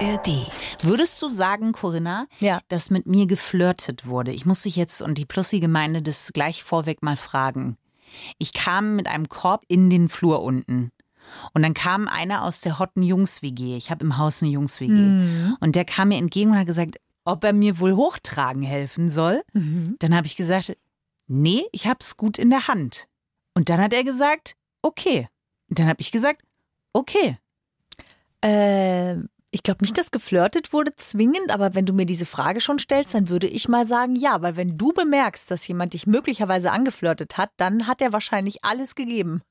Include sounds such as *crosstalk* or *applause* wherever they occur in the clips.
ARD. Würdest du sagen, Corinna, Ja. dass mit mir geflirtet wurde? Ich muss dich jetzt und die Plussi-Gemeinde das gleich vorweg mal fragen. Ich kam mit einem Korb in den Flur unten. Und dann kam einer aus der Hotten Jungs-WG. Ich habe im Haus eine Jungs-WG. Und der kam mir entgegen und hat gesagt, ob er mir wohl hochtragen helfen soll. Dann habe ich gesagt, nee, ich hab's gut in der Hand. Und dann hat er gesagt, okay. Und dann habe ich gesagt, okay. Äh, ich glaube nicht, dass geflirtet wurde zwingend, aber wenn du mir diese Frage schon stellst, dann würde ich mal sagen, ja, weil wenn du bemerkst, dass jemand dich möglicherweise angeflirtet hat, dann hat er wahrscheinlich alles gegeben.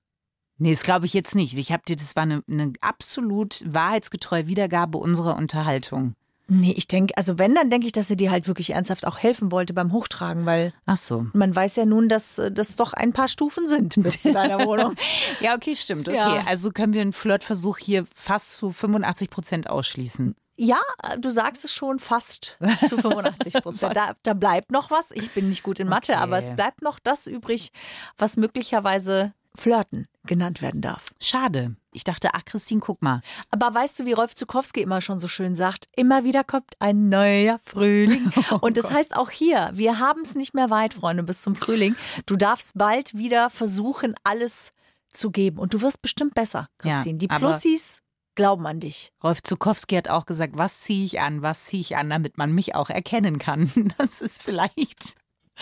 Nee, das glaube ich jetzt nicht. Ich habe dir, das war eine, eine absolut wahrheitsgetreue Wiedergabe unserer Unterhaltung. Nee, ich denke, also wenn, dann denke ich, dass er dir halt wirklich ernsthaft auch helfen wollte beim Hochtragen, weil Ach so. man weiß ja nun, dass äh, das doch ein paar Stufen sind bis zu deiner *laughs* Wohnung. Ja, okay, stimmt. Okay, Ja. also können wir einen Flirtversuch hier fast zu 85 Prozent ausschließen. Ja, du sagst es schon fast zu 85 Prozent. *laughs* Da, da bleibt noch was. Ich bin nicht gut in Mathe, Okay. aber es bleibt noch das übrig, was möglicherweise Flirten genannt werden darf. Schade. Ich dachte, ach Christine, guck mal. Aber weißt du, wie Rolf Zukowski immer schon so schön sagt, immer wieder kommt ein neuer Frühling. *laughs* Und das heißt auch hier, wir haben es nicht mehr weit, Freunde, bis zum Frühling. Du darfst bald wieder versuchen, alles zu geben. Und du wirst bestimmt besser, Christine. Die aber- Plussis glauben an dich. Rolf Zukowski hat auch gesagt, was ziehe ich an, was ziehe ich an, damit man mich auch erkennen kann. *laughs* Das ist vielleicht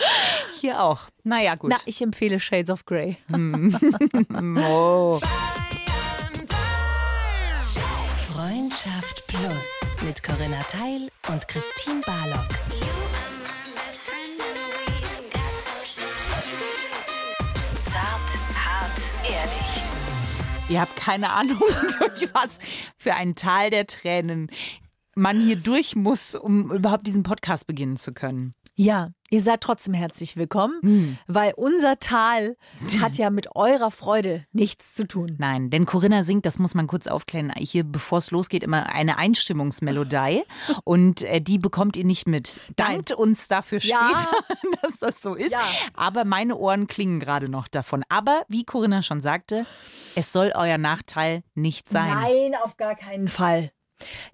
*laughs* hier auch. Naja, gut. Na, ich empfehle Shades of Grey. *laughs* *laughs* oh. Freundschaft Plus mit Corinna Teil und Christine Barlock. Zart, hart, ehrlich. Ihr habt keine Ahnung, durch was für ein Tal der Tränen man hier durch muss, um überhaupt diesen Podcast beginnen zu können. Ja, ihr seid trotzdem herzlich willkommen, weil unser Tal hat ja mit eurer Freude nichts zu tun. Nein, denn Corinna singt, das muss man kurz aufklären, hier, bevor es losgeht, immer eine Einstimmungsmelodie *laughs* und äh, die bekommt ihr nicht mit. Dankt uns dafür Ja. später, *laughs* dass das so ist. Ja. Aber meine Ohren klingen gerade noch davon. Aber wie Corinna schon sagte, es soll euer Nachteil nicht sein. Nein, auf gar keinen Fall.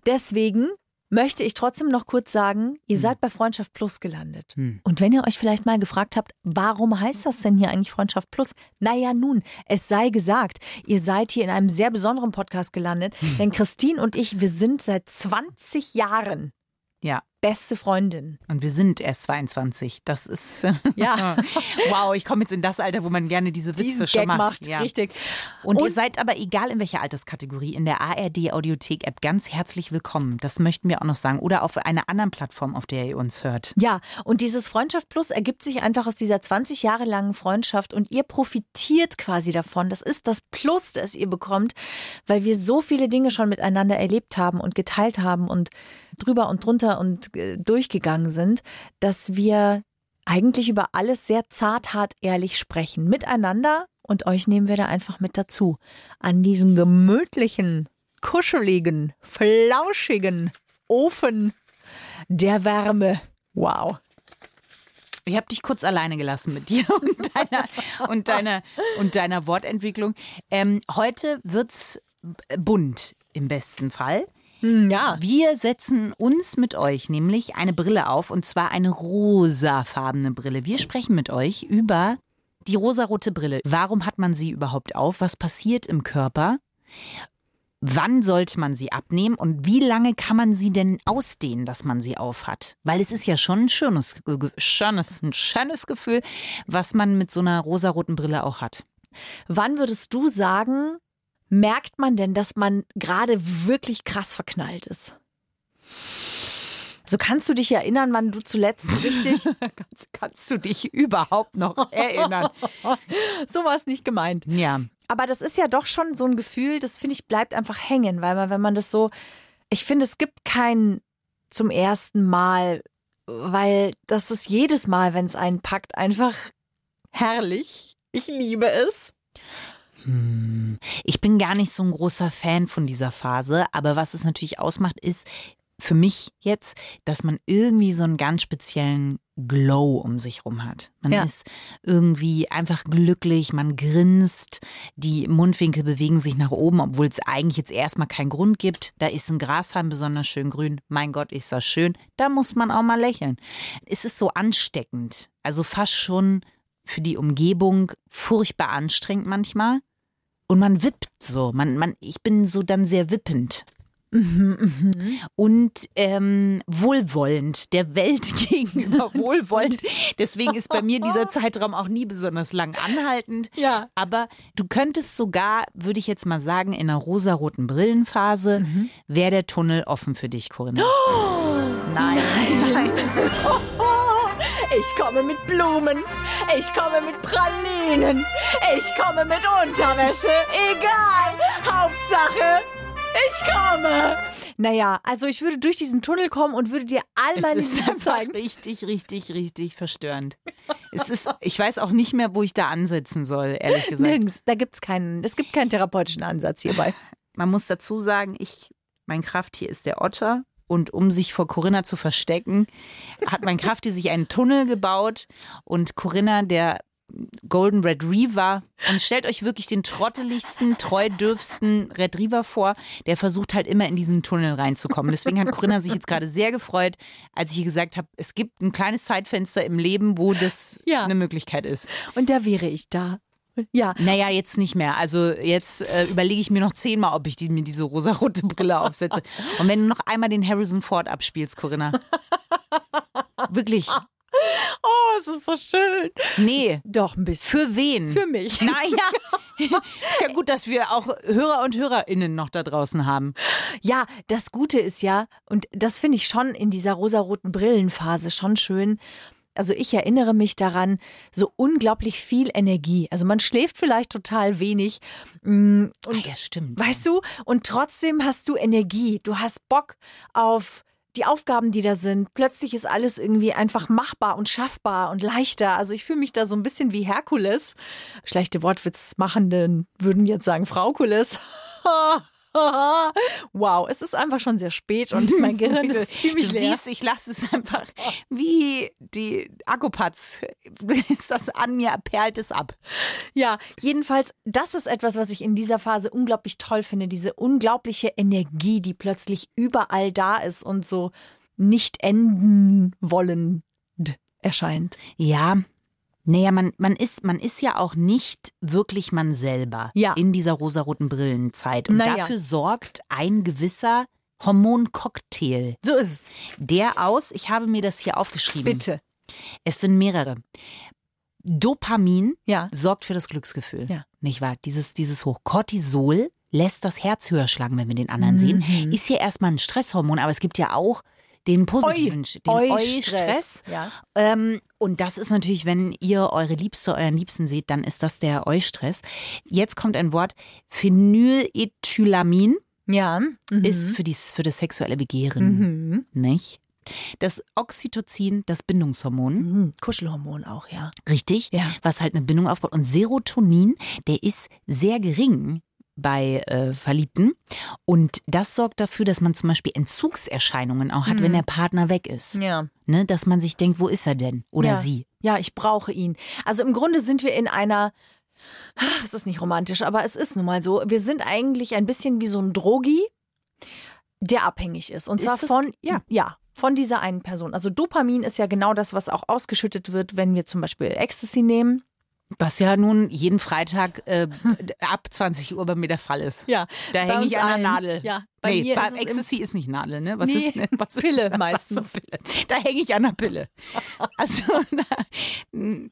Deswegen möchte ich trotzdem noch kurz sagen, ihr seid bei Freundschaft Plus gelandet. Und wenn ihr euch vielleicht mal gefragt habt, warum heißt das denn hier eigentlich Freundschaft Plus? Naja, nun, es sei gesagt, ihr seid hier in einem sehr besonderen Podcast gelandet, denn Christine und ich, wir sind seit 20 Jahren Ja. Beste Freundinnen. Und wir sind erst 22. Das ist. Ja. *laughs* wow, ich komme jetzt in das Alter, wo man gerne diese Witze Diesen schon Gag macht. macht, Ja. richtig. Und, ihr Und- seid aber, egal in welcher Alterskategorie, in der ARD Audiothek App ganz herzlich willkommen. Das möchten wir auch noch sagen. Oder auf einer anderen Plattform, auf der ihr uns hört. Ja, und dieses Freundschaft Plus ergibt sich einfach aus dieser 20 Jahre langen Freundschaft und ihr profitiert quasi davon. Das ist das Plus, das ihr bekommt, weil wir so viele Dinge schon miteinander erlebt haben und geteilt haben und drüber und drunter und äh, durchgegangen sind, dass wir eigentlich über alles sehr zart, hart, ehrlich sprechen. Miteinander und euch nehmen wir da einfach mit dazu. An diesen gemütlichen, kuscheligen, flauschigen Ofen der Wärme. Wow. Ich habe dich kurz alleine gelassen mit dir *laughs* und deiner, und deiner, und deiner Wortentwicklung. Ähm, heute wird's bunt im besten Fall. Ja. Wir setzen uns mit euch nämlich eine Brille auf und zwar eine rosafarbene Brille. Wir sprechen mit euch über die rosarote Brille. Warum hat man sie überhaupt auf? Was passiert im Körper? Wann sollte man sie abnehmen und wie lange kann man sie denn ausdehnen, dass man sie aufhat? Weil es ist ja schon ein schönes, schönes, ein schönes Gefühl, was man mit so einer rosaroten Brille auch hat. Wann würdest du sagen, merkt man denn, dass man gerade wirklich krass verknallt ist? So kannst du dich erinnern, wann du zuletzt *laughs* richtig. Kannst, kannst du dich überhaupt noch *laughs* erinnern? so war es nicht gemeint. Ja, Aber das ist ja doch schon so ein Gefühl, das finde ich, bleibt einfach hängen, weil man, wenn man das so. Ich finde, es gibt kein zum ersten Mal, weil das ist jedes Mal, wenn es einen packt, einfach herrlich. Ich liebe es. Ich bin gar nicht so ein großer Fan von dieser Phase, aber was es natürlich ausmacht, ist, für mich jetzt, dass man irgendwie so einen ganz speziellen Glow um sich rum hat. Man Ja. ist irgendwie einfach glücklich, man grinst, die Mundwinkel bewegen sich nach oben, obwohl es eigentlich jetzt erstmal keinen Grund gibt. Da ist ein Grashalm besonders schön grün. Mein Gott, ist das schön. Da muss man auch mal lächeln. Es ist so ansteckend, also fast schon für die Umgebung furchtbar anstrengend manchmal. Und man wippt so. Man, man, ich bin so dann sehr wippend. Und ähm, wohlwollend, der Welt *laughs* gegenüber *laughs* wohlwollend. Deswegen ist bei mir dieser Zeitraum auch nie besonders lang anhaltend. Ja. Aber du könntest sogar, würde ich jetzt mal sagen, in einer rosaroten Brillenphase, wäre der Tunnel offen für dich, Corinna. *gasps* nein, nein. *laughs* Ich komme mit Blumen. Ich komme mit Pralinen. Ich komme mit Unterwäsche. Egal. Hauptsache, ich komme. Naja, also ich würde durch diesen Tunnel kommen und würde dir all Es meine ist Liebe einfach zeigen. richtig, richtig, richtig verstörend. Es ist, ich weiß auch nicht mehr, wo ich da ansetzen soll, ehrlich gesagt. Nirgends. Da gibt's keinen, es gibt keinen therapeutischen Ansatz hierbei. Man muss dazu sagen, ich, mein Krafttier ist der Otter. Und um sich vor Corinna zu verstecken, hat mein Krafttier sich einen Tunnel gebaut. Und Corinna, der Golden Retriever, und stellt euch wirklich den trotteligsten, treudürfsten Retriever vor, der versucht halt immer in diesen Tunnel reinzukommen. Deswegen hat Corinna sich jetzt gerade sehr gefreut, als ich ihr gesagt habe, es gibt ein kleines Zeitfenster im Leben, wo das Ja. eine Möglichkeit ist. Und da wäre ich da. Ja. Naja, jetzt nicht mehr. Also jetzt äh, überlege ich mir noch zehnmal, ob ich die, mir diese rosarote Brille aufsetze. Und wenn du noch einmal den Harrison Ford abspielst, Corinna. *laughs* Wirklich. Oh, es ist so schön. Nee. Doch, ein bisschen. Für wen? Für mich. Naja. ist ja gut, dass wir auch Hörer und Hörerinnen noch da draußen haben. Ja, das Gute ist ja, und das finde ich schon in dieser rosaroten Brillenphase schon schön. Also ich erinnere mich daran, so unglaublich viel Energie. Also man schläft vielleicht total wenig. mm, Ah, Und ja, stimmt. weißt du, und trotzdem hast du Energie. Du hast Bock auf die Aufgaben, die da sind. Plötzlich ist alles irgendwie einfach machbar und schaffbar und leichter. Also ich fühle mich da so ein bisschen wie Herkules. Schlechte Wortwitzmachenden würden jetzt sagen Fraukules. *laughs* *laughs* wow, es ist einfach schon sehr spät und mein Gehirn *laughs* ist ziemlich du leer. siehst, ich lasse es einfach wie die Akkupads. *laughs* Ist das an mir, perlt es ab. Ja, jedenfalls, das ist etwas, was ich in dieser Phase unglaublich toll finde. Diese unglaubliche Energie, die plötzlich überall da ist und so nicht enden wollend erscheint. Ja. Naja, man, man, ist, man ist ja auch nicht wirklich man selber Ja. in dieser rosaroten Brillenzeit. Und Naja. dafür sorgt ein gewisser Hormoncocktail. So ist es. Der aus, ich habe mir das hier aufgeschrieben. Bitte. Es sind mehrere. Dopamin Ja. sorgt für das Glücksgefühl. Ja. Nicht wahr? Dieses, dieses Hoch. Cortisol lässt das Herz höher schlagen, wenn wir den anderen sehen. Mhm. Ist ja erstmal ein Stresshormon, aber es gibt ja auch den positiven, den Eu-Stress. Ja. Ähm, und das ist natürlich, wenn ihr eure Liebste, euren Liebsten seht, dann ist das der Eustress. Jetzt kommt ein Wort. Phenylethylamin Ja. Mhm. ist für, dies, für das sexuelle Begehren, Mhm. nicht? Das Oxytocin, das Bindungshormon, Mhm. Kuschelhormon auch, ja. richtig, Ja. was halt eine Bindung aufbaut. Und Serotonin, der ist sehr gering bei äh, Verliebten. Und das sorgt dafür, dass man zum Beispiel Entzugserscheinungen auch hat, wenn der Partner weg ist. Ja. Ne? Dass man sich denkt, wo ist er denn? Oder ja. sie. Ja, ich brauche ihn. Also im Grunde sind wir in einer. Es ist nicht romantisch, aber es ist nun mal so. Wir sind eigentlich ein bisschen wie so ein Drogi, der abhängig ist. Und Ist zwar das- von, ja. ja, von dieser einen Person. Also Dopamin ist ja genau das, was auch ausgeschüttet wird, wenn wir zum Beispiel Ecstasy nehmen. Was ja nun jeden Freitag äh, ab 20 Uhr bei mir der Fall ist. Ja, Da hänge ich an der allen. Nadel. Ja, bei nee, mir ist Ecstasy ist nicht Nadel, ne? Was Nee, ist, ne? Was Pille ist, meistens. Ist so Pille? Da hänge ich an der Pille. *laughs* Also, da,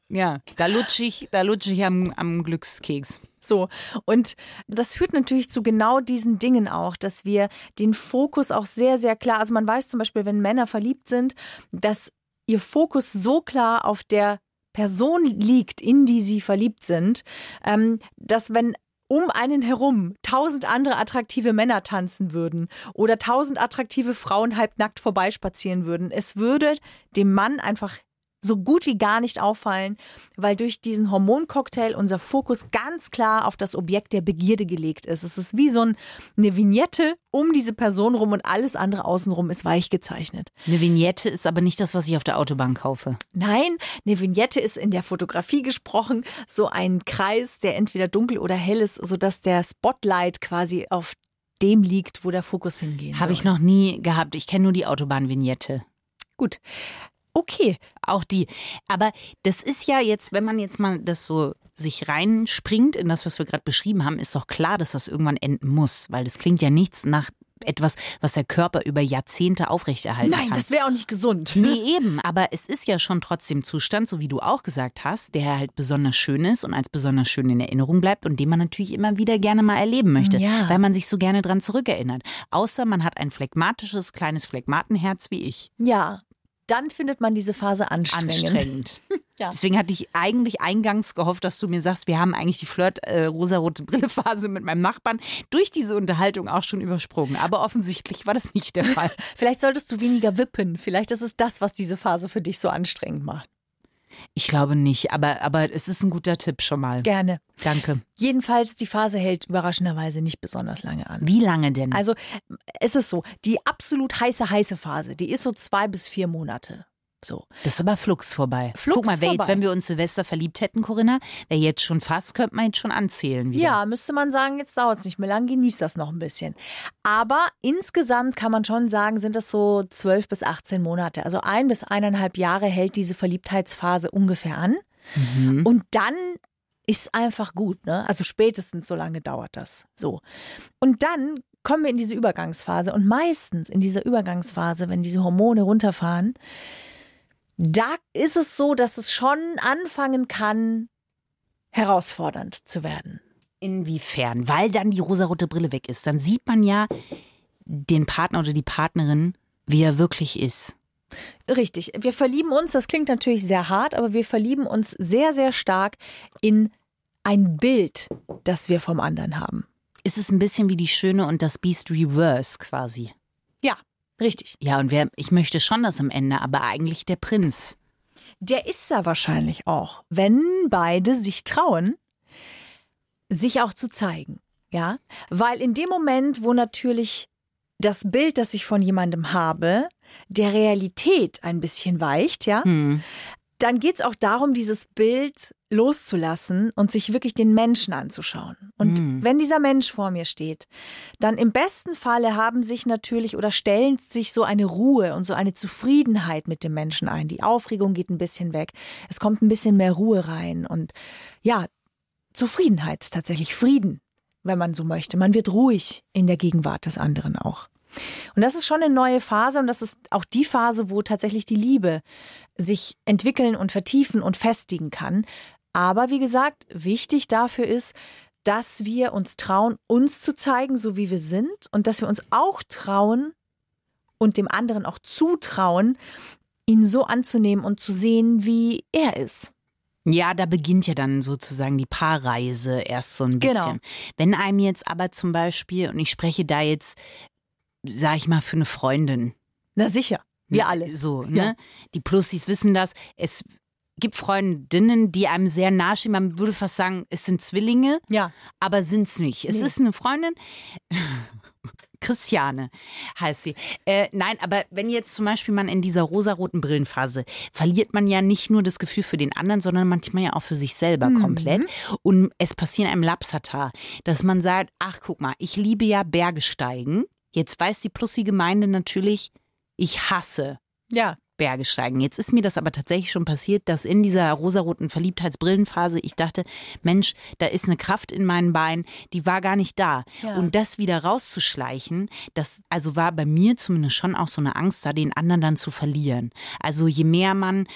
ja, da lutsche ich, da lutsche ich am, am Glückskeks. So. Und das führt natürlich zu genau diesen Dingen auch, dass wir den Fokus auch sehr, sehr klar, also man weiß zum Beispiel, wenn Männer verliebt sind, dass ihr Fokus so klar auf der Person liegt, in die sie verliebt sind, ähm, dass wenn um einen herum tausend andere attraktive Männer tanzen würden oder tausend attraktive Frauen halbnackt vorbeispazieren würden, es würde dem Mann einfach so gut wie gar nicht auffallen, weil durch diesen Hormoncocktail unser Fokus ganz klar auf das Objekt der Begierde gelegt ist. Es ist wie so ein, eine Vignette um diese Person rum und alles andere außenrum ist weich gezeichnet. Eine Vignette ist aber nicht das, was ich auf der Autobahn kaufe. Nein, eine Vignette ist in der Fotografie gesprochen so ein Kreis, der entweder dunkel oder hell ist, sodass der Spotlight quasi auf dem liegt, wo der Fokus hingehen Habe soll. ich noch nie gehabt. Ich kenne nur die Autobahnvignette. Gut. Okay. Auch die. Aber das ist ja jetzt, wenn man jetzt mal das so sich reinspringt in das, was wir gerade beschrieben haben, ist doch klar, dass das irgendwann enden muss. Weil das klingt ja nichts nach etwas, was der Körper über Jahrzehnte aufrechterhalten Nein, kann. das wäre auch nicht gesund. *laughs* Nee, eben. Aber es ist ja schon trotzdem Zustand, so wie du auch gesagt hast, der halt besonders schön ist und als besonders schön in Erinnerung bleibt und den man natürlich immer wieder gerne mal erleben möchte, Ja. weil man sich so gerne dran zurückerinnert. Außer man hat ein phlegmatisches, kleines Phlegmatenherz wie ich. Ja. Dann findet man diese Phase anstrengend. Anstrengend. *laughs* Ja. Deswegen hatte ich eigentlich eingangs gehofft, dass du mir sagst, wir haben eigentlich die Flirt-rosarote Brille-Phase mit meinem Nachbarn durch diese Unterhaltung auch schon übersprungen. Aber offensichtlich war das nicht der Fall. *laughs* Vielleicht solltest du weniger wippen. Vielleicht ist es das, was diese Phase für dich so anstrengend macht. Ich glaube nicht, aber, aber es ist ein guter Tipp schon mal. Gerne. Danke. Jedenfalls, die Phase hält überraschenderweise nicht besonders lange an. Wie lange denn? Also es ist so, die absolut heiße, heiße Phase, die ist so zwei bis vier Monate. So. Das ist aber flugs vorbei. Flugs Guck mal, wär jetzt, vorbei. wenn wir uns Silvester verliebt hätten, Corinna, wäre jetzt schon fast, könnte man jetzt schon anzählen wieder. Ja, müsste man sagen, jetzt dauert es nicht mehr lang, genießt das noch ein bisschen. Aber insgesamt kann man schon sagen, sind das so zwölf bis 18 Monate. Also ein bis eineinhalb Jahre hält diese Verliebtheitsphase ungefähr an. Und dann ist einfach gut, ne? Also spätestens so lange dauert das. So. Und dann kommen wir in diese Übergangsphase. Und meistens in dieser Übergangsphase, wenn diese Hormone runterfahren, da ist es so, dass es schon anfangen kann, herausfordernd zu werden. Inwiefern? Weil dann die rosarote Brille weg ist. Dann sieht man ja den Partner oder die Partnerin, wie er wirklich ist. Richtig. Wir verlieben uns, das klingt natürlich sehr hart, aber wir verlieben uns sehr, sehr stark in ein Bild, das wir vom anderen haben. Ist es ein bisschen wie die Schöne und das Beast Reverse quasi. Ja, richtig. Ja, und wer, ich möchte schon das am Ende, aber eigentlich der Prinz. Der ist er wahrscheinlich auch, wenn beide sich trauen, sich auch zu zeigen. Ja, weil in dem Moment, wo natürlich das Bild, das ich von jemandem habe, der Realität ein bisschen weicht, ja, dann geht es auch darum, dieses Bild loszulassen und sich wirklich den Menschen anzuschauen. Und wenn dieser Mensch vor mir steht, dann im besten Falle haben sich natürlich oder stellen sich so eine Ruhe und so eine Zufriedenheit mit dem Menschen ein. Die Aufregung geht ein bisschen weg. Es kommt ein bisschen mehr Ruhe rein und ja, Zufriedenheit ist tatsächlich Frieden, wenn man so möchte. Man wird ruhig in der Gegenwart des anderen auch. Und das ist schon eine neue Phase und das ist auch die Phase, wo tatsächlich die Liebe sich entwickeln und vertiefen und festigen kann. Aber wie gesagt, wichtig dafür ist, dass wir uns trauen, uns zu zeigen, so wie wir sind und dass wir uns auch trauen und dem anderen auch zutrauen, ihn so anzunehmen und zu sehen, wie er ist. Ja, da beginnt ja dann sozusagen die Paarreise erst so ein bisschen. Genau. Wenn einem jetzt aber zum Beispiel, und ich spreche da jetzt, sag ich mal, für eine Freundin, Na sicher, wir alle. So, ne? Ja. Die Plussis wissen das. Es gibt Freundinnen, die einem sehr nahestehen. Man würde fast sagen, es sind Zwillinge, Ja. aber sind es nicht. Es Nee. ist eine Freundin. *laughs* Christiane heißt sie. Äh, nein, aber wenn jetzt zum Beispiel man in dieser rosaroten Brillenphase, verliert man ja nicht nur das Gefühl für den anderen, sondern manchmal ja auch für sich selber Mhm. komplett. Und es passiert einem Lapsata, dass man sagt, ach guck mal, ich liebe ja Berge steigen. Jetzt weiß die Plussi-Gemeinde natürlich, ich hasse Ja. Berge steigen. Jetzt ist mir das aber tatsächlich schon passiert, dass in dieser rosaroten Verliebtheitsbrillenphase ich dachte, Mensch, da ist eine Kraft in meinen Beinen, die war gar nicht da. Ja. Und das wieder rauszuschleichen, das also war bei mir zumindest schon auch so eine Angst da, den anderen dann zu verlieren. Also je mehr man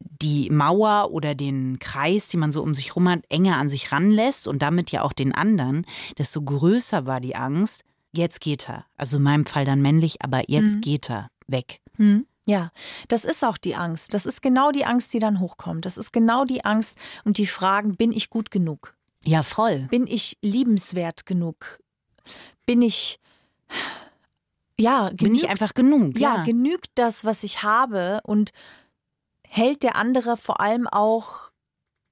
die Mauer oder den Kreis, die man so um sich rum hat, enger an sich ranlässt und damit ja auch den anderen, desto größer war die Angst. Jetzt geht er. Also in meinem Fall dann männlich, aber jetzt geht er weg. Hm. Ja, das ist auch die Angst. Das ist genau die Angst, die dann hochkommt. Das ist genau die Angst und die Fragen, bin ich gut genug? Ja, voll. Bin ich liebenswert genug? Bin ich, ja, Bin genügt, ich einfach genug. ja, Ja, genügt das, was ich habe und hält der andere vor allem auch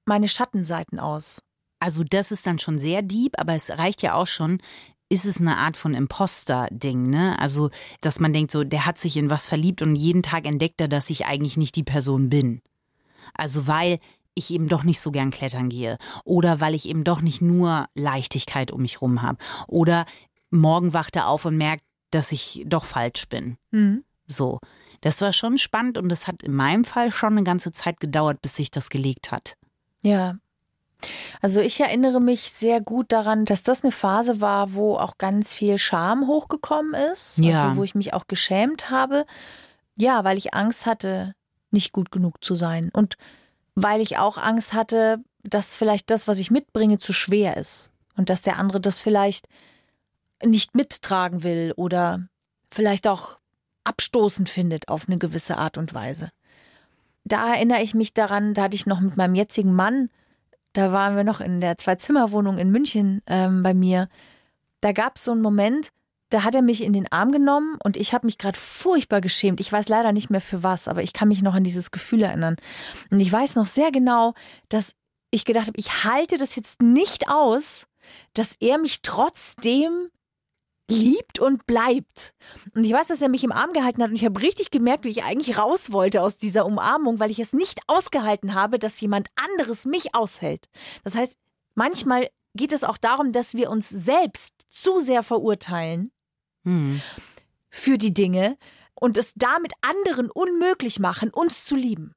meine Schattenseiten aus. Also das ist dann schon sehr deep, aber es reicht ja auch schon, ist es eine Art von Imposter-Ding, ne? Also, dass man denkt, so, der hat sich in was verliebt und jeden Tag entdeckt er, dass ich eigentlich nicht die Person bin. Also, weil ich eben doch nicht so gern klettern gehe. Oder weil ich eben doch nicht nur Leichtigkeit um mich rum habe. Oder morgen wacht er auf und merkt, dass ich doch falsch bin. Mhm. So. Das war schon spannend und das hat in meinem Fall schon eine ganze Zeit gedauert, bis sich das gelegt hat. Ja. Also ich erinnere mich sehr gut daran, dass das eine Phase war, wo auch ganz viel Scham hochgekommen ist. Ja. Also wo ich mich auch geschämt habe. Ja, weil ich Angst hatte, nicht gut genug zu sein. Und weil ich auch Angst hatte, dass vielleicht das, was ich mitbringe, zu schwer ist. Und dass der andere das vielleicht nicht mittragen will oder vielleicht auch abstoßend findet auf eine gewisse Art und Weise. Da erinnere ich mich daran, da hatte ich noch mit meinem jetzigen Mann, da waren wir noch in der Zwei-Zimmer-Wohnung in München ähm, bei mir. Da gab es so einen Moment, da hat er mich in den Arm genommen und ich habe mich gerade furchtbar geschämt. Ich weiß leider nicht mehr für was, aber ich kann mich noch an dieses Gefühl erinnern. Und ich weiß noch sehr genau, dass ich gedacht habe, ich halte das jetzt nicht aus, dass er mich trotzdem liebt und bleibt. Und ich weiß, dass er mich im Arm gehalten hat und ich habe richtig gemerkt, wie ich eigentlich raus wollte aus dieser Umarmung, weil ich es nicht ausgehalten habe, dass jemand anderes mich aushält. Das heißt, manchmal geht es auch darum, dass wir uns selbst zu sehr verurteilen Hm. für die Dinge und es damit anderen unmöglich machen, uns zu lieben.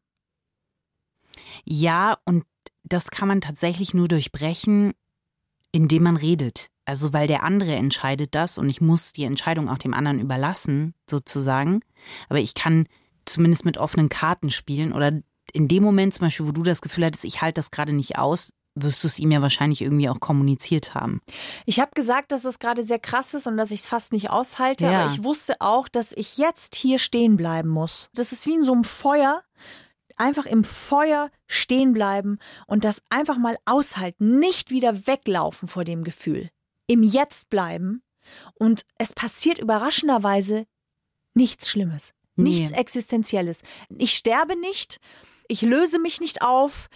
Ja, und das kann man tatsächlich nur durchbrechen, indem man redet. Also weil der andere entscheidet das und ich muss die Entscheidung auch dem anderen überlassen, sozusagen. Aber ich kann zumindest mit offenen Karten spielen oder in dem Moment zum Beispiel, wo du das Gefühl hattest, ich halte das gerade nicht aus, wirst du es ihm ja wahrscheinlich irgendwie auch kommuniziert haben. Ich habe gesagt, dass es gerade sehr krass ist und dass ich es fast nicht aushalte, Ja. aber ich wusste auch, dass ich jetzt hier stehen bleiben muss. Das ist wie in so einem Feuer. Einfach im Feuer stehen bleiben und das einfach mal aushalten, nicht wieder weglaufen vor dem Gefühl. Im Jetzt bleiben und es passiert überraschenderweise nichts Schlimmes, Nee. nichts Existenzielles. Ich sterbe nicht, ich löse mich nicht auf,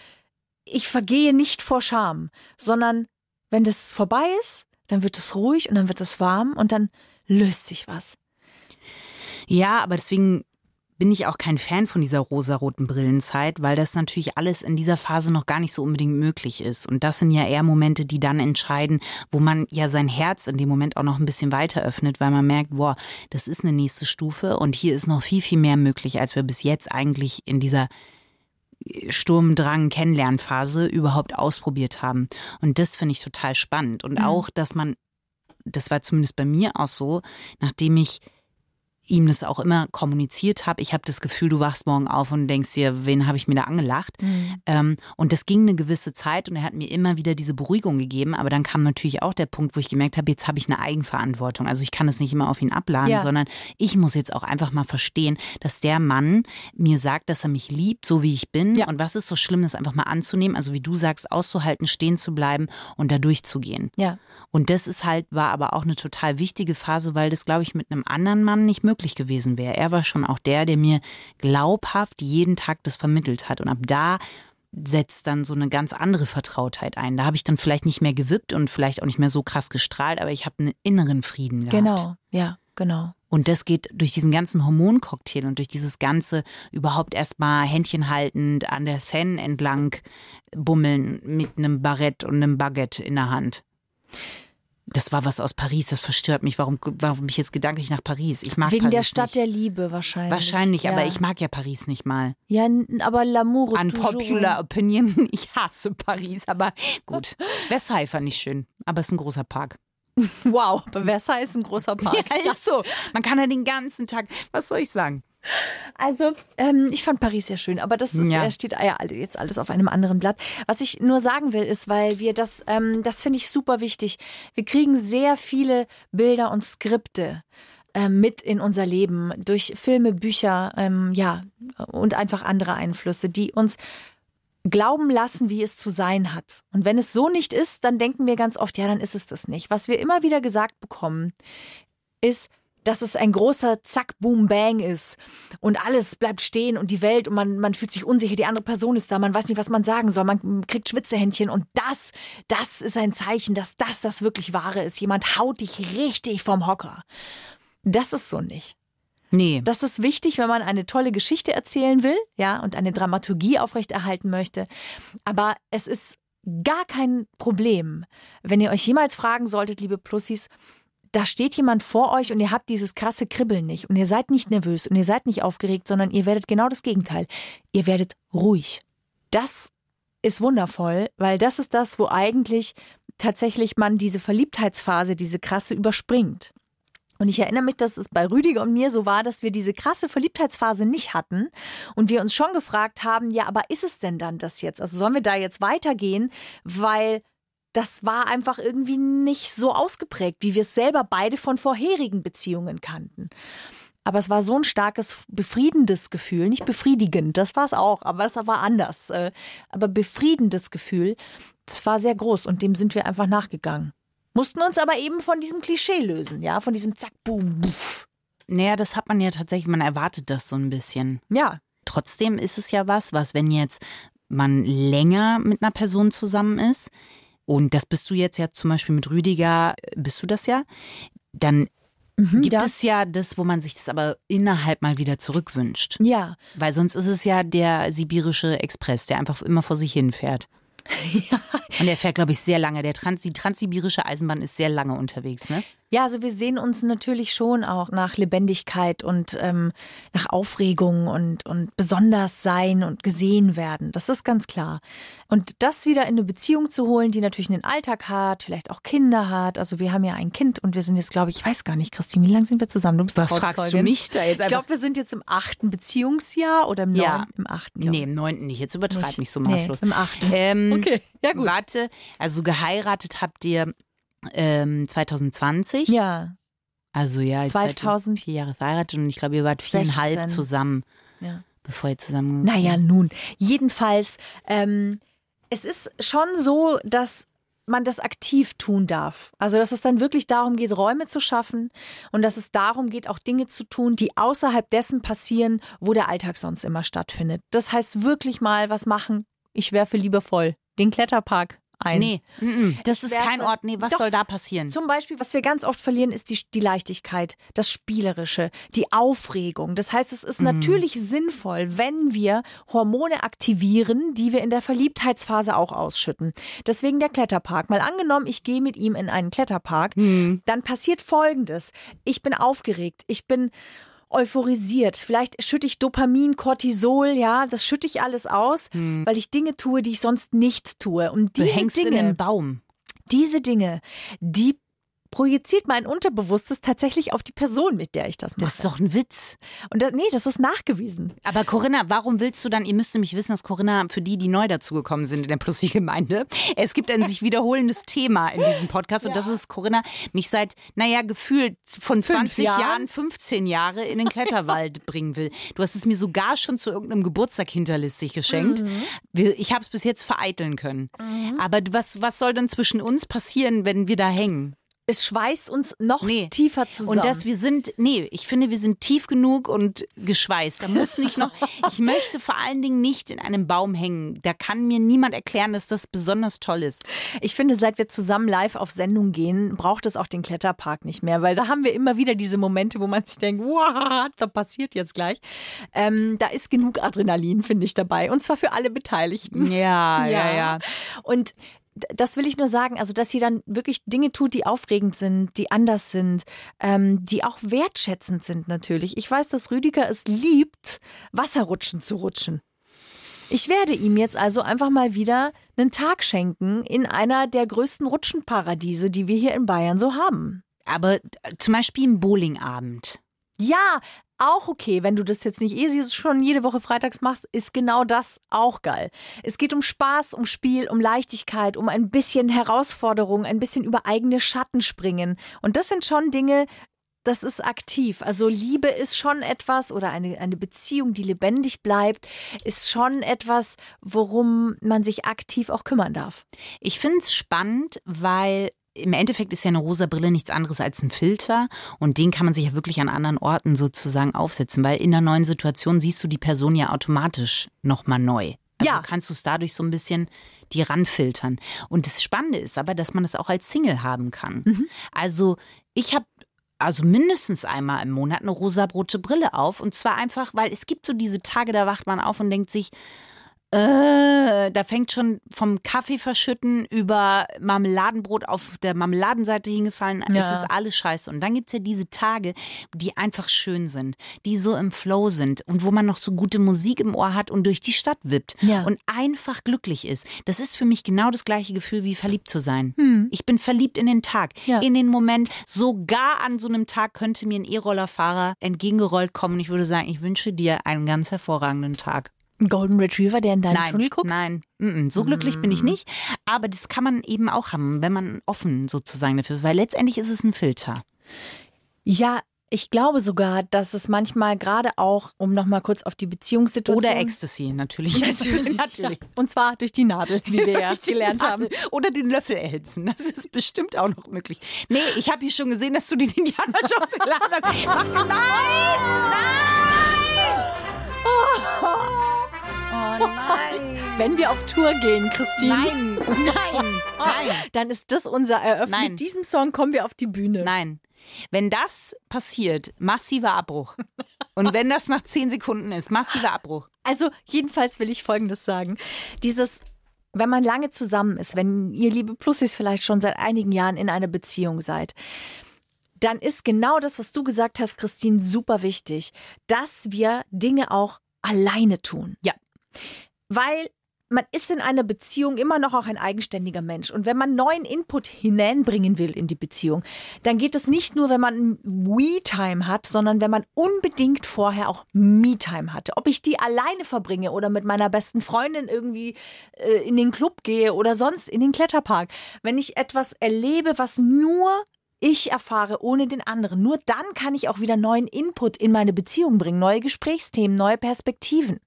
ich vergehe nicht vor Scham, sondern wenn das vorbei ist, dann wird es ruhig und dann wird es warm und dann löst sich was. Ja, aber deswegen bin ich auch kein Fan von dieser rosaroten Brillenzeit, weil das natürlich alles in dieser Phase noch gar nicht so unbedingt möglich ist. Und das sind ja eher Momente, die dann entscheiden, wo man ja sein Herz in dem Moment auch noch ein bisschen weiter öffnet, weil man merkt, boah, das ist eine nächste Stufe und hier ist noch viel, viel mehr möglich, als wir bis jetzt eigentlich in dieser Sturmdrang Kennenlernphase überhaupt ausprobiert haben. Und das finde ich total spannend. Und auch, dass man, das war zumindest bei mir auch so, nachdem ich ihm das auch immer kommuniziert habe. Ich habe das Gefühl, du wachst morgen auf und denkst dir, wen habe ich mir da angelacht? Ähm, und das ging eine gewisse Zeit und er hat mir immer wieder diese Beruhigung gegeben. Aber dann kam natürlich auch der Punkt, wo ich gemerkt habe, jetzt habe ich eine Eigenverantwortung. Also ich kann es nicht immer auf ihn abladen, Ja. sondern ich muss jetzt auch einfach mal verstehen, dass der Mann mir sagt, dass er mich liebt, so wie ich bin. Ja. Und was ist so schlimm, das einfach mal anzunehmen, also wie du sagst, auszuhalten, stehen zu bleiben und da durchzugehen. Ja. Und das ist halt, war aber auch eine total wichtige Phase, weil das, glaube ich, mit einem anderen Mann nicht möglich gewesen wäre. Er war schon auch der, der mir glaubhaft jeden Tag das vermittelt hat. Und ab da setzt dann so eine ganz andere Vertrautheit ein. Da habe ich dann vielleicht nicht mehr gewippt und vielleicht auch nicht mehr so krass gestrahlt, aber ich habe einen inneren Frieden gehabt. Genau. Ja, genau. Und das geht durch diesen ganzen Hormoncocktail und durch dieses ganze überhaupt erstmal Händchen haltend an der Seine entlang bummeln mit einem Barett und einem Baguette in der Hand. Das war was aus Paris, das verstört mich. Warum, warum ich jetzt gedanklich nach Paris? Ich mag Wegen Paris der Stadt nicht. der Liebe wahrscheinlich. Wahrscheinlich, ja. aber ich mag ja Paris nicht mal. Ja, aber L'amour. Unpopular toujours- Opinion, *laughs* ich hasse Paris, aber gut. *laughs* Versailles fand ich schön, aber es ist ein großer Park. Wow, aber Versailles ist ein großer *laughs* Park. Ja, ist so. Man kann ja den ganzen Tag, was soll ich sagen? Also, ähm, ich fand Paris sehr schön, aber das ist, Ja. äh, steht ja jetzt alles auf einem anderen Blatt. Was ich nur sagen will, ist, weil wir das, ähm, das finde ich super wichtig. Wir kriegen sehr viele Bilder und Skripte ähm, mit in unser Leben durch Filme, Bücher, ähm, ja, und einfach andere Einflüsse, die uns glauben lassen, wie es zu sein hat. Und wenn es so nicht ist, dann denken wir ganz oft, ja, dann ist es das nicht. Was wir immer wieder gesagt bekommen, ist, dass es ein großer Zack, Boom, Bang ist und alles bleibt stehen und die Welt und man, man fühlt sich unsicher, die andere Person ist da, man weiß nicht, was man sagen soll, man kriegt Schwitzehändchen und das, das ist ein Zeichen, dass das das wirklich Wahre ist. Jemand haut dich richtig vom Hocker. Das ist so nicht. Nee. Das ist wichtig, wenn man eine tolle Geschichte erzählen will, ja, und eine Dramaturgie aufrechterhalten möchte. Aber es ist gar kein Problem, wenn ihr euch jemals fragen solltet, liebe Plussis, da steht jemand vor euch und ihr habt dieses krasse Kribbeln nicht und ihr seid nicht nervös und ihr seid nicht aufgeregt, sondern ihr werdet genau das Gegenteil. Ihr werdet ruhig. Das ist wundervoll, weil das ist das, wo eigentlich tatsächlich man diese Verliebtheitsphase, diese krasse überspringt. Und ich erinnere mich, dass es bei Rüdiger und mir so war, dass wir diese krasse Verliebtheitsphase nicht hatten und wir uns schon gefragt haben, ja, aber ist es denn dann das jetzt? Also sollen wir da jetzt weitergehen? Weil das war einfach irgendwie nicht so ausgeprägt, wie wir es selber beide von vorherigen Beziehungen kannten. Aber es war so ein starkes, befriedendes Gefühl, nicht befriedigend, das war es auch, aber es war anders. Äh, aber befriedendes Gefühl, das war sehr groß und dem sind wir einfach nachgegangen. Mussten uns aber eben von diesem Klischee lösen, ja, von diesem Zack, Boom, Buff. Naja, das hat man ja tatsächlich, man erwartet das so ein bisschen. Ja. Trotzdem ist es ja was, was, wenn jetzt man länger mit einer Person zusammen ist, und das bist du jetzt ja zum Beispiel mit Rüdiger, bist du das ja, dann Mhm, gibt ja. es ja das, wo man sich das aber innerhalb mal wieder zurückwünscht. Ja. Weil sonst ist es ja der sibirische Express, der einfach immer vor sich hinfährt. *laughs* ja. Und der fährt, glaube ich, sehr lange. Der Trans die transsibirische Eisenbahn ist sehr lange unterwegs, ne? Ja, also wir sehen uns natürlich schon auch nach Lebendigkeit und ähm, nach Aufregung und, und besonders sein und gesehen werden. Das ist ganz klar. Und das wieder in eine Beziehung zu holen, die natürlich einen Alltag hat, vielleicht auch Kinder hat. Also wir haben ja ein Kind und wir sind jetzt, glaube ich, ich weiß gar nicht, Christine, wie lange sind wir zusammen? Du bist Was fragst du mich da jetzt Ich glaube, wir sind jetzt im achten Beziehungsjahr oder im Ja. neunten? Im achten. glaub Nee, im neunten nicht. Jetzt übertreib Nicht. nicht so Nee, maßlos. im achten. Ähm, Okay, ja gut. Warte, also geheiratet habt ihr ähm, 2020. Ja, Also ja, jetzt seid ihr 2000 vier Jahre verheiratet und ich glaube, ihr wart viereinhalb 16. zusammen, ja. bevor ihr zusammen. Naja, nun. Jedenfalls, ähm, es ist schon so, dass man das aktiv tun darf. Also, dass es dann wirklich darum geht, Räume zu schaffen und dass es darum geht, auch Dinge zu tun, die außerhalb dessen passieren, wo der Alltag sonst immer stattfindet. Das heißt wirklich mal was machen. Ich werfe lieber voll den Kletterpark ein. Nee, das ist kein Ort. Nee, was Doch. soll da passieren? Zum Beispiel, was wir ganz oft verlieren, ist die, die Leichtigkeit, das Spielerische, die Aufregung. Das heißt, es ist natürlich sinnvoll, wenn wir Hormone aktivieren, die wir in der Verliebtheitsphase auch ausschütten. Deswegen der Kletterpark. Mal angenommen, ich gehe mit ihm in einen Kletterpark, dann passiert Folgendes. Ich bin aufgeregt, ich bin euphorisiert. Vielleicht schütte ich Dopamin, Cortisol, ja, das schütte ich alles aus, weil ich Dinge tue, die ich sonst nicht tue. Und du diese hängst Dinge, in einem Baum. diese Dinge, die projiziert mein Unterbewusstes tatsächlich auf die Person, mit der ich das mache. Das ist doch ein Witz. Und das, nee, das ist nachgewiesen. Aber Corinna, warum willst du dann, ihr müsst nämlich wissen, dass Corinna, für die, die neu dazugekommen sind in der Plussi-Gemeinde, es gibt ein sich wiederholendes Thema in diesem Podcast und das ist, Corinna, mich seit, naja, gefühlt von 20 Jahren? Jahren, 15 Jahre in den Kletterwald *laughs* bringen will. Du hast es mir sogar schon zu irgendeinem Geburtstag hinterlistig geschenkt. Wir- Ich habe es bis jetzt vereiteln können. Aber was, was soll dann zwischen uns passieren, wenn wir da hängen? Es schweißt uns noch Nee. tiefer zusammen. Und dass wir sind, nee, ich finde, wir sind tief genug und geschweißt. Da muss nicht noch, *laughs* ich möchte vor allen Dingen nicht in einem Baum hängen. Da kann mir niemand erklären, dass das besonders toll ist. ich finde, seit wir zusammen live auf Sendung gehen, braucht es auch den Kletterpark nicht mehr, weil da haben wir immer wieder diese Momente, wo man sich denkt, wow, da passiert jetzt gleich. Ähm, da ist genug Adrenalin, finde ich, dabei. Und zwar für alle Beteiligten. Ja, *laughs* Und d- das will ich nur sagen, also dass sie dann wirklich Dinge tut, die aufregend sind, die anders sind, ähm, die auch wertschätzend sind natürlich. Ich weiß, dass Rüdiger es liebt, Wasserrutschen zu rutschen. Ich werde ihm jetzt also einfach mal wieder einen Tag schenken in einer der größten Rutschenparadiese, die wir hier in Bayern so haben. Aber äh, zum Beispiel ein Bowlingabend. Ja, auch okay, wenn du das jetzt nicht eh schon jede Woche freitags machst, ist genau das auch geil. Es geht um Spaß, um Spiel, um Leichtigkeit, um ein bisschen Herausforderung, ein bisschen über eigene Schatten springen. Und das sind schon Dinge, das ist aktiv. Also Liebe ist schon etwas oder eine, eine Beziehung, die lebendig bleibt, ist schon etwas, worum man sich aktiv auch kümmern darf. Ich finde es spannend, weil im Endeffekt ist ja eine rosa Brille nichts anderes als ein Filter und den kann man sich ja wirklich an anderen Orten sozusagen aufsetzen, weil in einer neuen Situation siehst du die Person ja automatisch nochmal neu. Also Ja. kannst du es dadurch so ein bisschen die ranfiltern. Und das Spannende ist aber, dass man das auch als Single haben kann. Also ich habe also mindestens einmal im Monat eine rosarote Brille auf. Und zwar einfach, weil es gibt so diese Tage, da wacht man auf und denkt sich, äh, da fängt schon vom Kaffee verschütten über Marmeladenbrot auf der Marmeladenseite hingefallen. Ja. Es ist alles scheiße. Und dann gibt's ja diese Tage, die einfach schön sind, die so im Flow sind und wo man noch so gute Musik im Ohr hat und durch die Stadt wippt Ja. und einfach glücklich ist. Das ist für mich genau das gleiche Gefühl wie verliebt zu sein. Ich bin verliebt in den Tag, Ja. in den Moment. Sogar an so einem Tag könnte mir ein E-Rollerfahrer entgegengerollt kommen und ich würde sagen, ich wünsche dir einen ganz hervorragenden Tag. Ein Golden Retriever, der in deinen Nein, Tunnel guckt? nein, mm, mm, so glücklich bin ich nicht. Aber das kann man eben auch haben, wenn man offen sozusagen dafür ist, weil letztendlich ist es ein Filter. Ja, ich glaube sogar, dass es manchmal gerade auch, um nochmal kurz auf die Beziehungssituation. Oder Ecstasy, natürlich. Natürlich. natürlich. Und zwar durch die Nadel, wie wir *laughs* ja gelernt haben. Oder den Löffel erhitzen. Das ist bestimmt auch noch möglich. Nee, ich habe hier schon gesehen, dass du den Indiana Jones geladen hast. Mach den, nein! Nein! Oh *laughs* *laughs* nein! Wenn wir auf Tour gehen, Christine, Nein! Nein! Nein! dann ist das unser Eröffnen. Nein. Mit diesem Song kommen wir auf die Bühne. Nein. Wenn das passiert, massiver Abbruch. Und wenn das nach zehn Sekunden ist, massiver Abbruch. Also jedenfalls will ich Folgendes sagen. Dieses, wenn man lange zusammen ist, wenn ihr liebe Plussis vielleicht schon seit einigen Jahren in einer Beziehung seid, dann ist genau das, was du gesagt hast, Christine, super wichtig, dass wir Dinge auch alleine tun. Ja. Weil man ist in einer Beziehung immer noch auch ein eigenständiger Mensch. Und wenn man neuen Input hineinbringen will in die Beziehung, dann geht es nicht nur, wenn man We-Time hat, sondern wenn man unbedingt vorher auch Me-Time hatte. Ob ich die alleine verbringe oder mit meiner besten Freundin irgendwie äh, in den Club gehe oder sonst in den Kletterpark. Wenn ich etwas erlebe, was nur ich erfahre ohne den anderen. Nur dann kann ich auch wieder neuen Input in meine Beziehung bringen, neue Gesprächsthemen, neue Perspektiven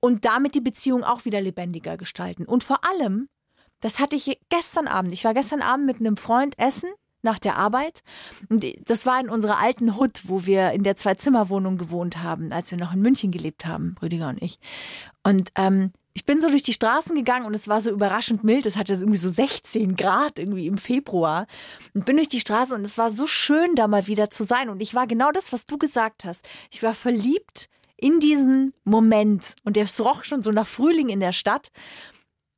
und damit die Beziehung auch wieder lebendiger gestalten. Und vor allem, das hatte ich gestern Abend. Ich war gestern Abend mit einem Freund essen nach der Arbeit. Und das war in unserer alten Hut, wo wir in der Zwei-Zimmer-Wohnung gewohnt haben, als wir noch in München gelebt haben, Rüdiger und ich. Und ähm, ich bin so durch die Straßen gegangen und es war so überraschend mild. Es hatte irgendwie so 16 Grad irgendwie im Februar. Und bin durch die Straße und es war so schön, da mal wieder zu sein. Und ich war genau das, was du gesagt hast. Ich war verliebt in diesen Moment. Und es roch schon so nach Frühling in der Stadt.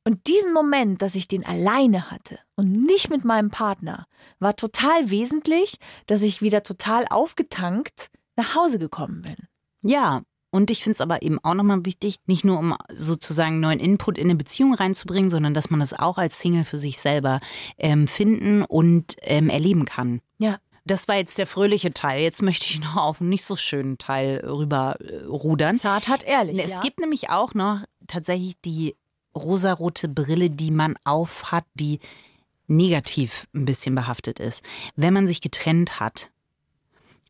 Und diesen Moment, dass ich den alleine hatte und nicht mit meinem Partner, war total wesentlich, dass ich wieder total aufgetankt nach Hause gekommen bin. Ja. Und ich finde es aber eben auch nochmal wichtig, nicht nur um sozusagen neuen Input in eine Beziehung reinzubringen, sondern dass man das auch als Single für sich selber ähm, finden und ähm, erleben kann. Ja. Das war jetzt der fröhliche Teil. Jetzt möchte ich noch auf einen nicht so schönen Teil rüber äh, rudern. Zart hat ehrlich. Es ja. gibt nämlich auch noch tatsächlich die rosarote Brille, die man aufhat, die negativ ein bisschen behaftet ist. Wenn man sich getrennt hat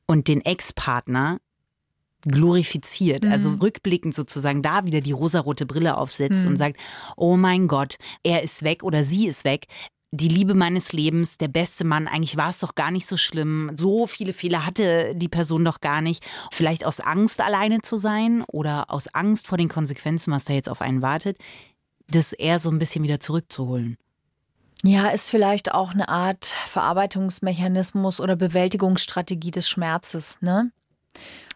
und den Ex-Partner glorifiziert, also rückblickend sozusagen da wieder die rosarote Brille aufsetzt und sagt, oh mein Gott, er ist weg oder sie ist weg. Die Liebe meines Lebens, der beste Mann, eigentlich war es doch gar nicht so schlimm. So viele Fehler hatte die Person doch gar nicht. Vielleicht aus Angst alleine zu sein oder aus Angst vor den Konsequenzen, was da jetzt auf einen wartet, das eher so ein bisschen wieder zurückzuholen. Ja, ist vielleicht auch eine Art Verarbeitungsmechanismus oder Bewältigungsstrategie des Schmerzes, ne?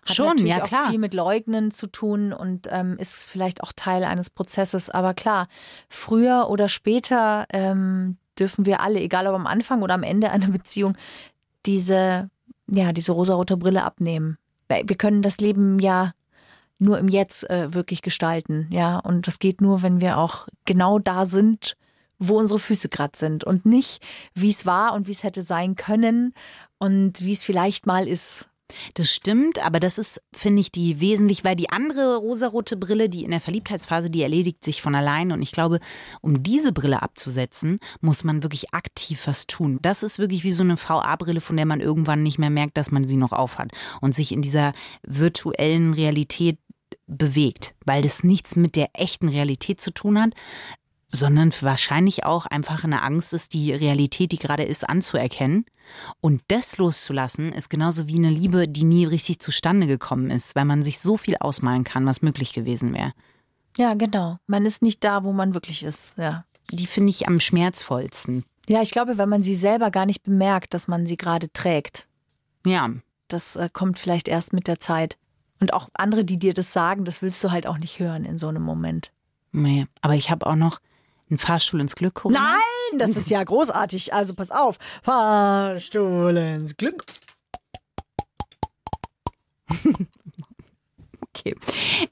Hat Schon, natürlich ja, auch klar. viel mit Leugnen zu tun und ähm, ist vielleicht auch Teil eines Prozesses. Aber klar, früher oder später ähm, dürfen wir alle, egal ob am Anfang oder am Ende einer Beziehung, diese, ja, diese rosarote Brille abnehmen. Wir können das Leben ja nur im Jetzt äh, wirklich gestalten, ja. Und das geht nur, wenn wir auch genau da sind, wo unsere Füße gerade sind und nicht, wie es war und wie es hätte sein können und wie es vielleicht mal ist. Das stimmt, aber das ist, finde ich, die wesentlich, weil die andere rosarote Brille, die in der Verliebtheitsphase, die erledigt sich von allein. Und ich glaube, um diese Brille abzusetzen, muss man wirklich aktiv was tun. Das ist wirklich wie so eine VA-Brille, von der man irgendwann nicht mehr merkt, dass man sie noch aufhat und sich in dieser virtuellen Realität bewegt, weil das nichts mit der echten Realität zu tun hat. Sondern wahrscheinlich auch einfach eine Angst ist, die Realität, die gerade ist, anzuerkennen. Und das loszulassen, ist genauso wie eine Liebe, die nie richtig zustande gekommen ist, weil man sich so viel ausmalen kann, was möglich gewesen wäre. Ja, genau. Man ist nicht da, wo man wirklich ist, ja. Die finde ich am schmerzvollsten. Ja, ich glaube, wenn man sie selber gar nicht bemerkt, dass man sie gerade trägt. Ja. Das äh, kommt vielleicht erst mit der Zeit. Und auch andere, die dir das sagen, das willst du halt auch nicht hören in so einem Moment. Nee, aber ich habe auch noch einen Fahrstuhl ins Glück. Corinna. Nein, das ist ja großartig. Also pass auf. Fahrstuhl ins Glück. *laughs* Okay.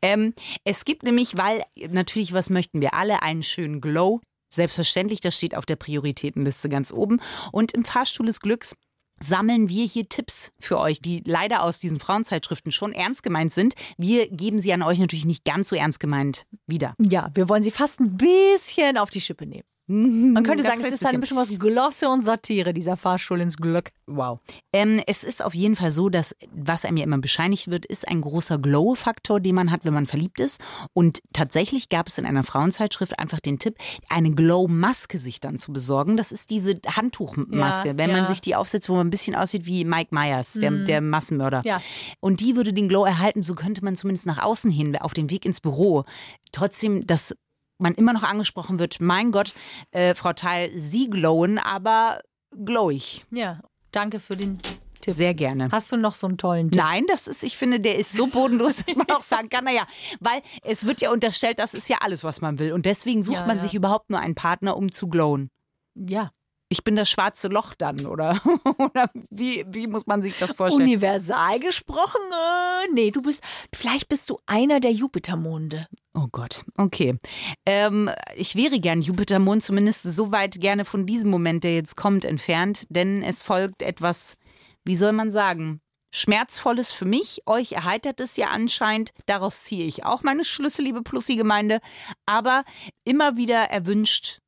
Ähm, es gibt nämlich, weil natürlich, was möchten wir alle? Einen schönen Glow. Selbstverständlich, das steht auf der Prioritätenliste ganz oben. Und im Fahrstuhl des Glücks sammeln wir hier Tipps für euch, die leider aus diesen Frauenzeitschriften schon ernst gemeint sind. Wir geben sie an euch natürlich nicht ganz so ernst gemeint wieder. Ja, wir wollen sie fast ein bisschen auf die Schippe nehmen. Man könnte sagen, es ist eine Mischung aus Glosse und Satire, dieser Fahrstuhl ins Glück. Wow. Ähm, es ist auf jeden Fall so, dass, was einem ja immer bescheinigt wird, ist ein großer Glow-Faktor, den man hat, wenn man verliebt ist. Und tatsächlich gab es in einer Frauenzeitschrift einfach den Tipp, eine Glow-Maske sich dann zu besorgen. Das ist diese Handtuchmaske, Ja, wenn ja. man sich die aufsetzt, wo man ein bisschen aussieht wie Mike Myers, der, der Massenmörder. Ja. Und die würde den Glow erhalten, so könnte man zumindest nach außen hin, auf dem Weg ins Büro, trotzdem das man immer noch angesprochen wird, mein Gott, äh, Frau Teil, Sie glowen, aber glowig. Ja, danke für den Tipp. Sehr gerne. Hast du noch so einen tollen Tipp? Nein, das ist, ich finde, der ist so bodenlos, *laughs* dass man auch sagen kann, naja, weil es wird ja unterstellt, das ist ja alles, was man will. Und deswegen sucht Ja, man ja. sich überhaupt nur einen Partner, um zu glowen. Ja. Ich bin das schwarze Loch dann, oder? *laughs* oder wie, wie muss man sich das vorstellen? Universal gesprochen? Äh, nee, du bist, vielleicht bist du einer der Jupitermonde. Oh Gott, okay. Ähm, ich wäre gern Jupitermond, zumindest so weit gerne von diesem Moment, der jetzt kommt, entfernt, denn es folgt etwas, wie soll man sagen, Schmerzvolles für mich. Euch erheitert es ja anscheinend. Daraus ziehe ich auch meine Schlüsse, liebe Plussi-Gemeinde. Aber immer wieder erwünscht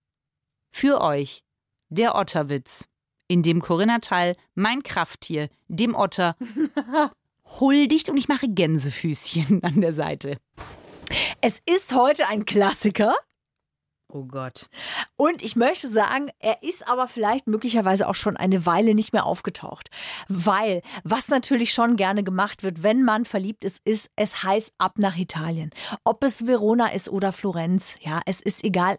für euch der Otterwitz, in dem Corinna Teil, mein Krafttier, dem Otter, *laughs* huldigt und ich mache Gänsefüßchen *laughs* an der Seite. Es ist heute ein Klassiker. Oh Gott. Und ich möchte sagen, er ist aber vielleicht möglicherweise auch schon eine Weile nicht mehr aufgetaucht. Weil, was natürlich schon gerne gemacht wird, wenn man verliebt ist, ist, es heißt ab nach Italien. Ob es Verona ist oder Florenz, ja, es ist egal.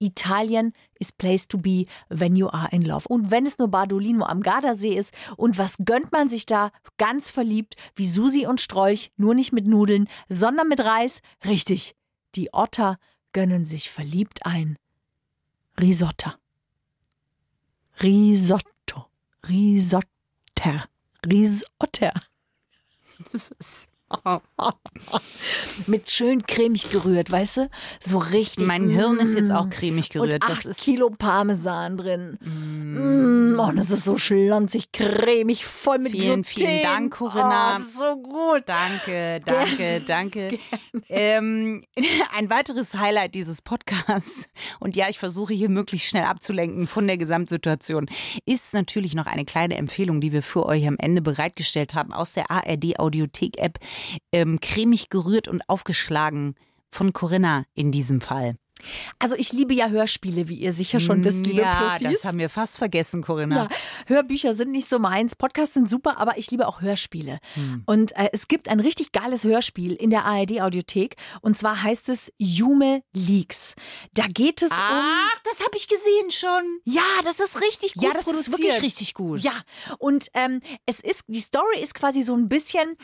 Italien is place to be when you are in love. Und wenn es nur Bardolino am Gardasee ist, und was gönnt man sich da ganz verliebt, wie Susi und Strolch, nur nicht mit Nudeln, sondern mit Reis? Richtig, die Otter gönnen sich verliebt ein Risotta. Risotto. Risotter. Risotter. Das ist. *laughs* Mit schön cremig gerührt, weißt du? So richtig. Mein Hirn ist jetzt auch cremig gerührt. Und Das acht ist Kilo Parmesan drin. Mm. Oh, das ist so schlonzig, cremig, voll mit Vielen, Gluten. vielen Dank, Corinna. Oh, das ist so gut. Danke, danke, danke. Ähm, *laughs* ein weiteres Highlight dieses Podcasts, und ja, ich versuche hier möglichst schnell abzulenken von der Gesamtsituation, ist natürlich noch eine kleine Empfehlung, die wir für euch am Ende bereitgestellt haben aus der ARD Audiothek-App. Ähm, cremig gerührt und aufgeschlagen von Corinna in diesem Fall. Also ich liebe ja Hörspiele, wie ihr sicher schon wisst, liebe ja, Plussis. das haben wir fast vergessen, Corinna. Ja, Hörbücher sind nicht so meins, Podcasts sind super, aber ich liebe auch Hörspiele. Hm. Und äh, es gibt ein richtig geiles Hörspiel in der ARD Audiothek und zwar heißt es Jume Leaks. Da geht es um Ach, das habe ich gesehen schon. Ja, das ist richtig gut Ja, das ist produziert. wirklich richtig gut. Ja, und ähm, es ist, die Story ist quasi so ein bisschen,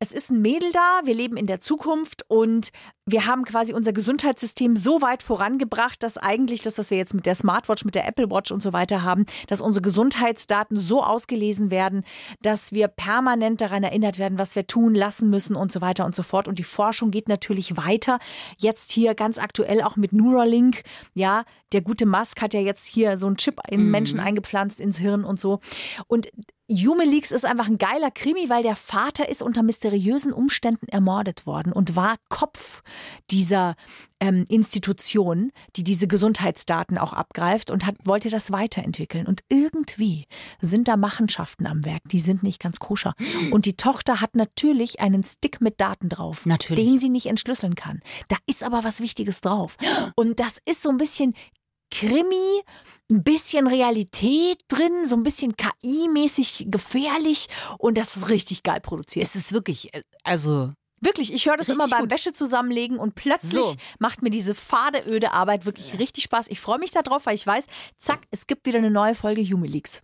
es ist ein Mädel da, wir leben in der Zukunft und wir haben quasi unser Gesundheitssystem so weit vorangebracht, dass eigentlich das, was wir jetzt mit der Smartwatch, mit der Apple Watch und so weiter haben, dass unsere Gesundheitsdaten so ausgelesen werden, dass wir permanent daran erinnert werden, was wir tun, lassen müssen und so weiter und so fort. Und die Forschung geht natürlich weiter. Jetzt hier ganz aktuell auch mit Neuralink. Ja, der gute Musk hat ja jetzt hier so einen Chip in Menschen eingepflanzt ins Hirn und so. Und Hume Leaks ist einfach ein geiler Krimi, weil der Vater ist unter mysteriösen Umständen ermordet worden und war Kopf dieser ähm, Institution, die diese Gesundheitsdaten auch abgreift und hat, wollte das weiterentwickeln. Und irgendwie sind da Machenschaften am Werk, die sind nicht ganz koscher. Und die Tochter hat natürlich einen Stick mit Daten drauf, Natürlich. den sie nicht entschlüsseln kann. Da ist aber was Wichtiges drauf. Und das ist so ein bisschen Krimi, ein bisschen Realität drin, so ein bisschen KI-mäßig gefährlich und das ist richtig geil produziert. Es ist wirklich, äh, also Wirklich, ich höre das Richtig immer beim gut. Wäsche zusammenlegen und plötzlich So. macht mir diese fade, öde Arbeit wirklich richtig Spaß. Ich freue mich darauf, weil ich weiß, zack, es gibt wieder eine neue Folge Leaks.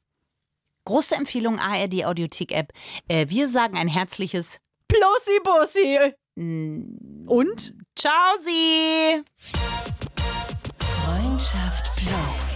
große Empfehlung ARD Audiothek App. Äh, wir sagen ein herzliches Plussi Bussi. Und? Ciao Sie. Freundschaft Plus.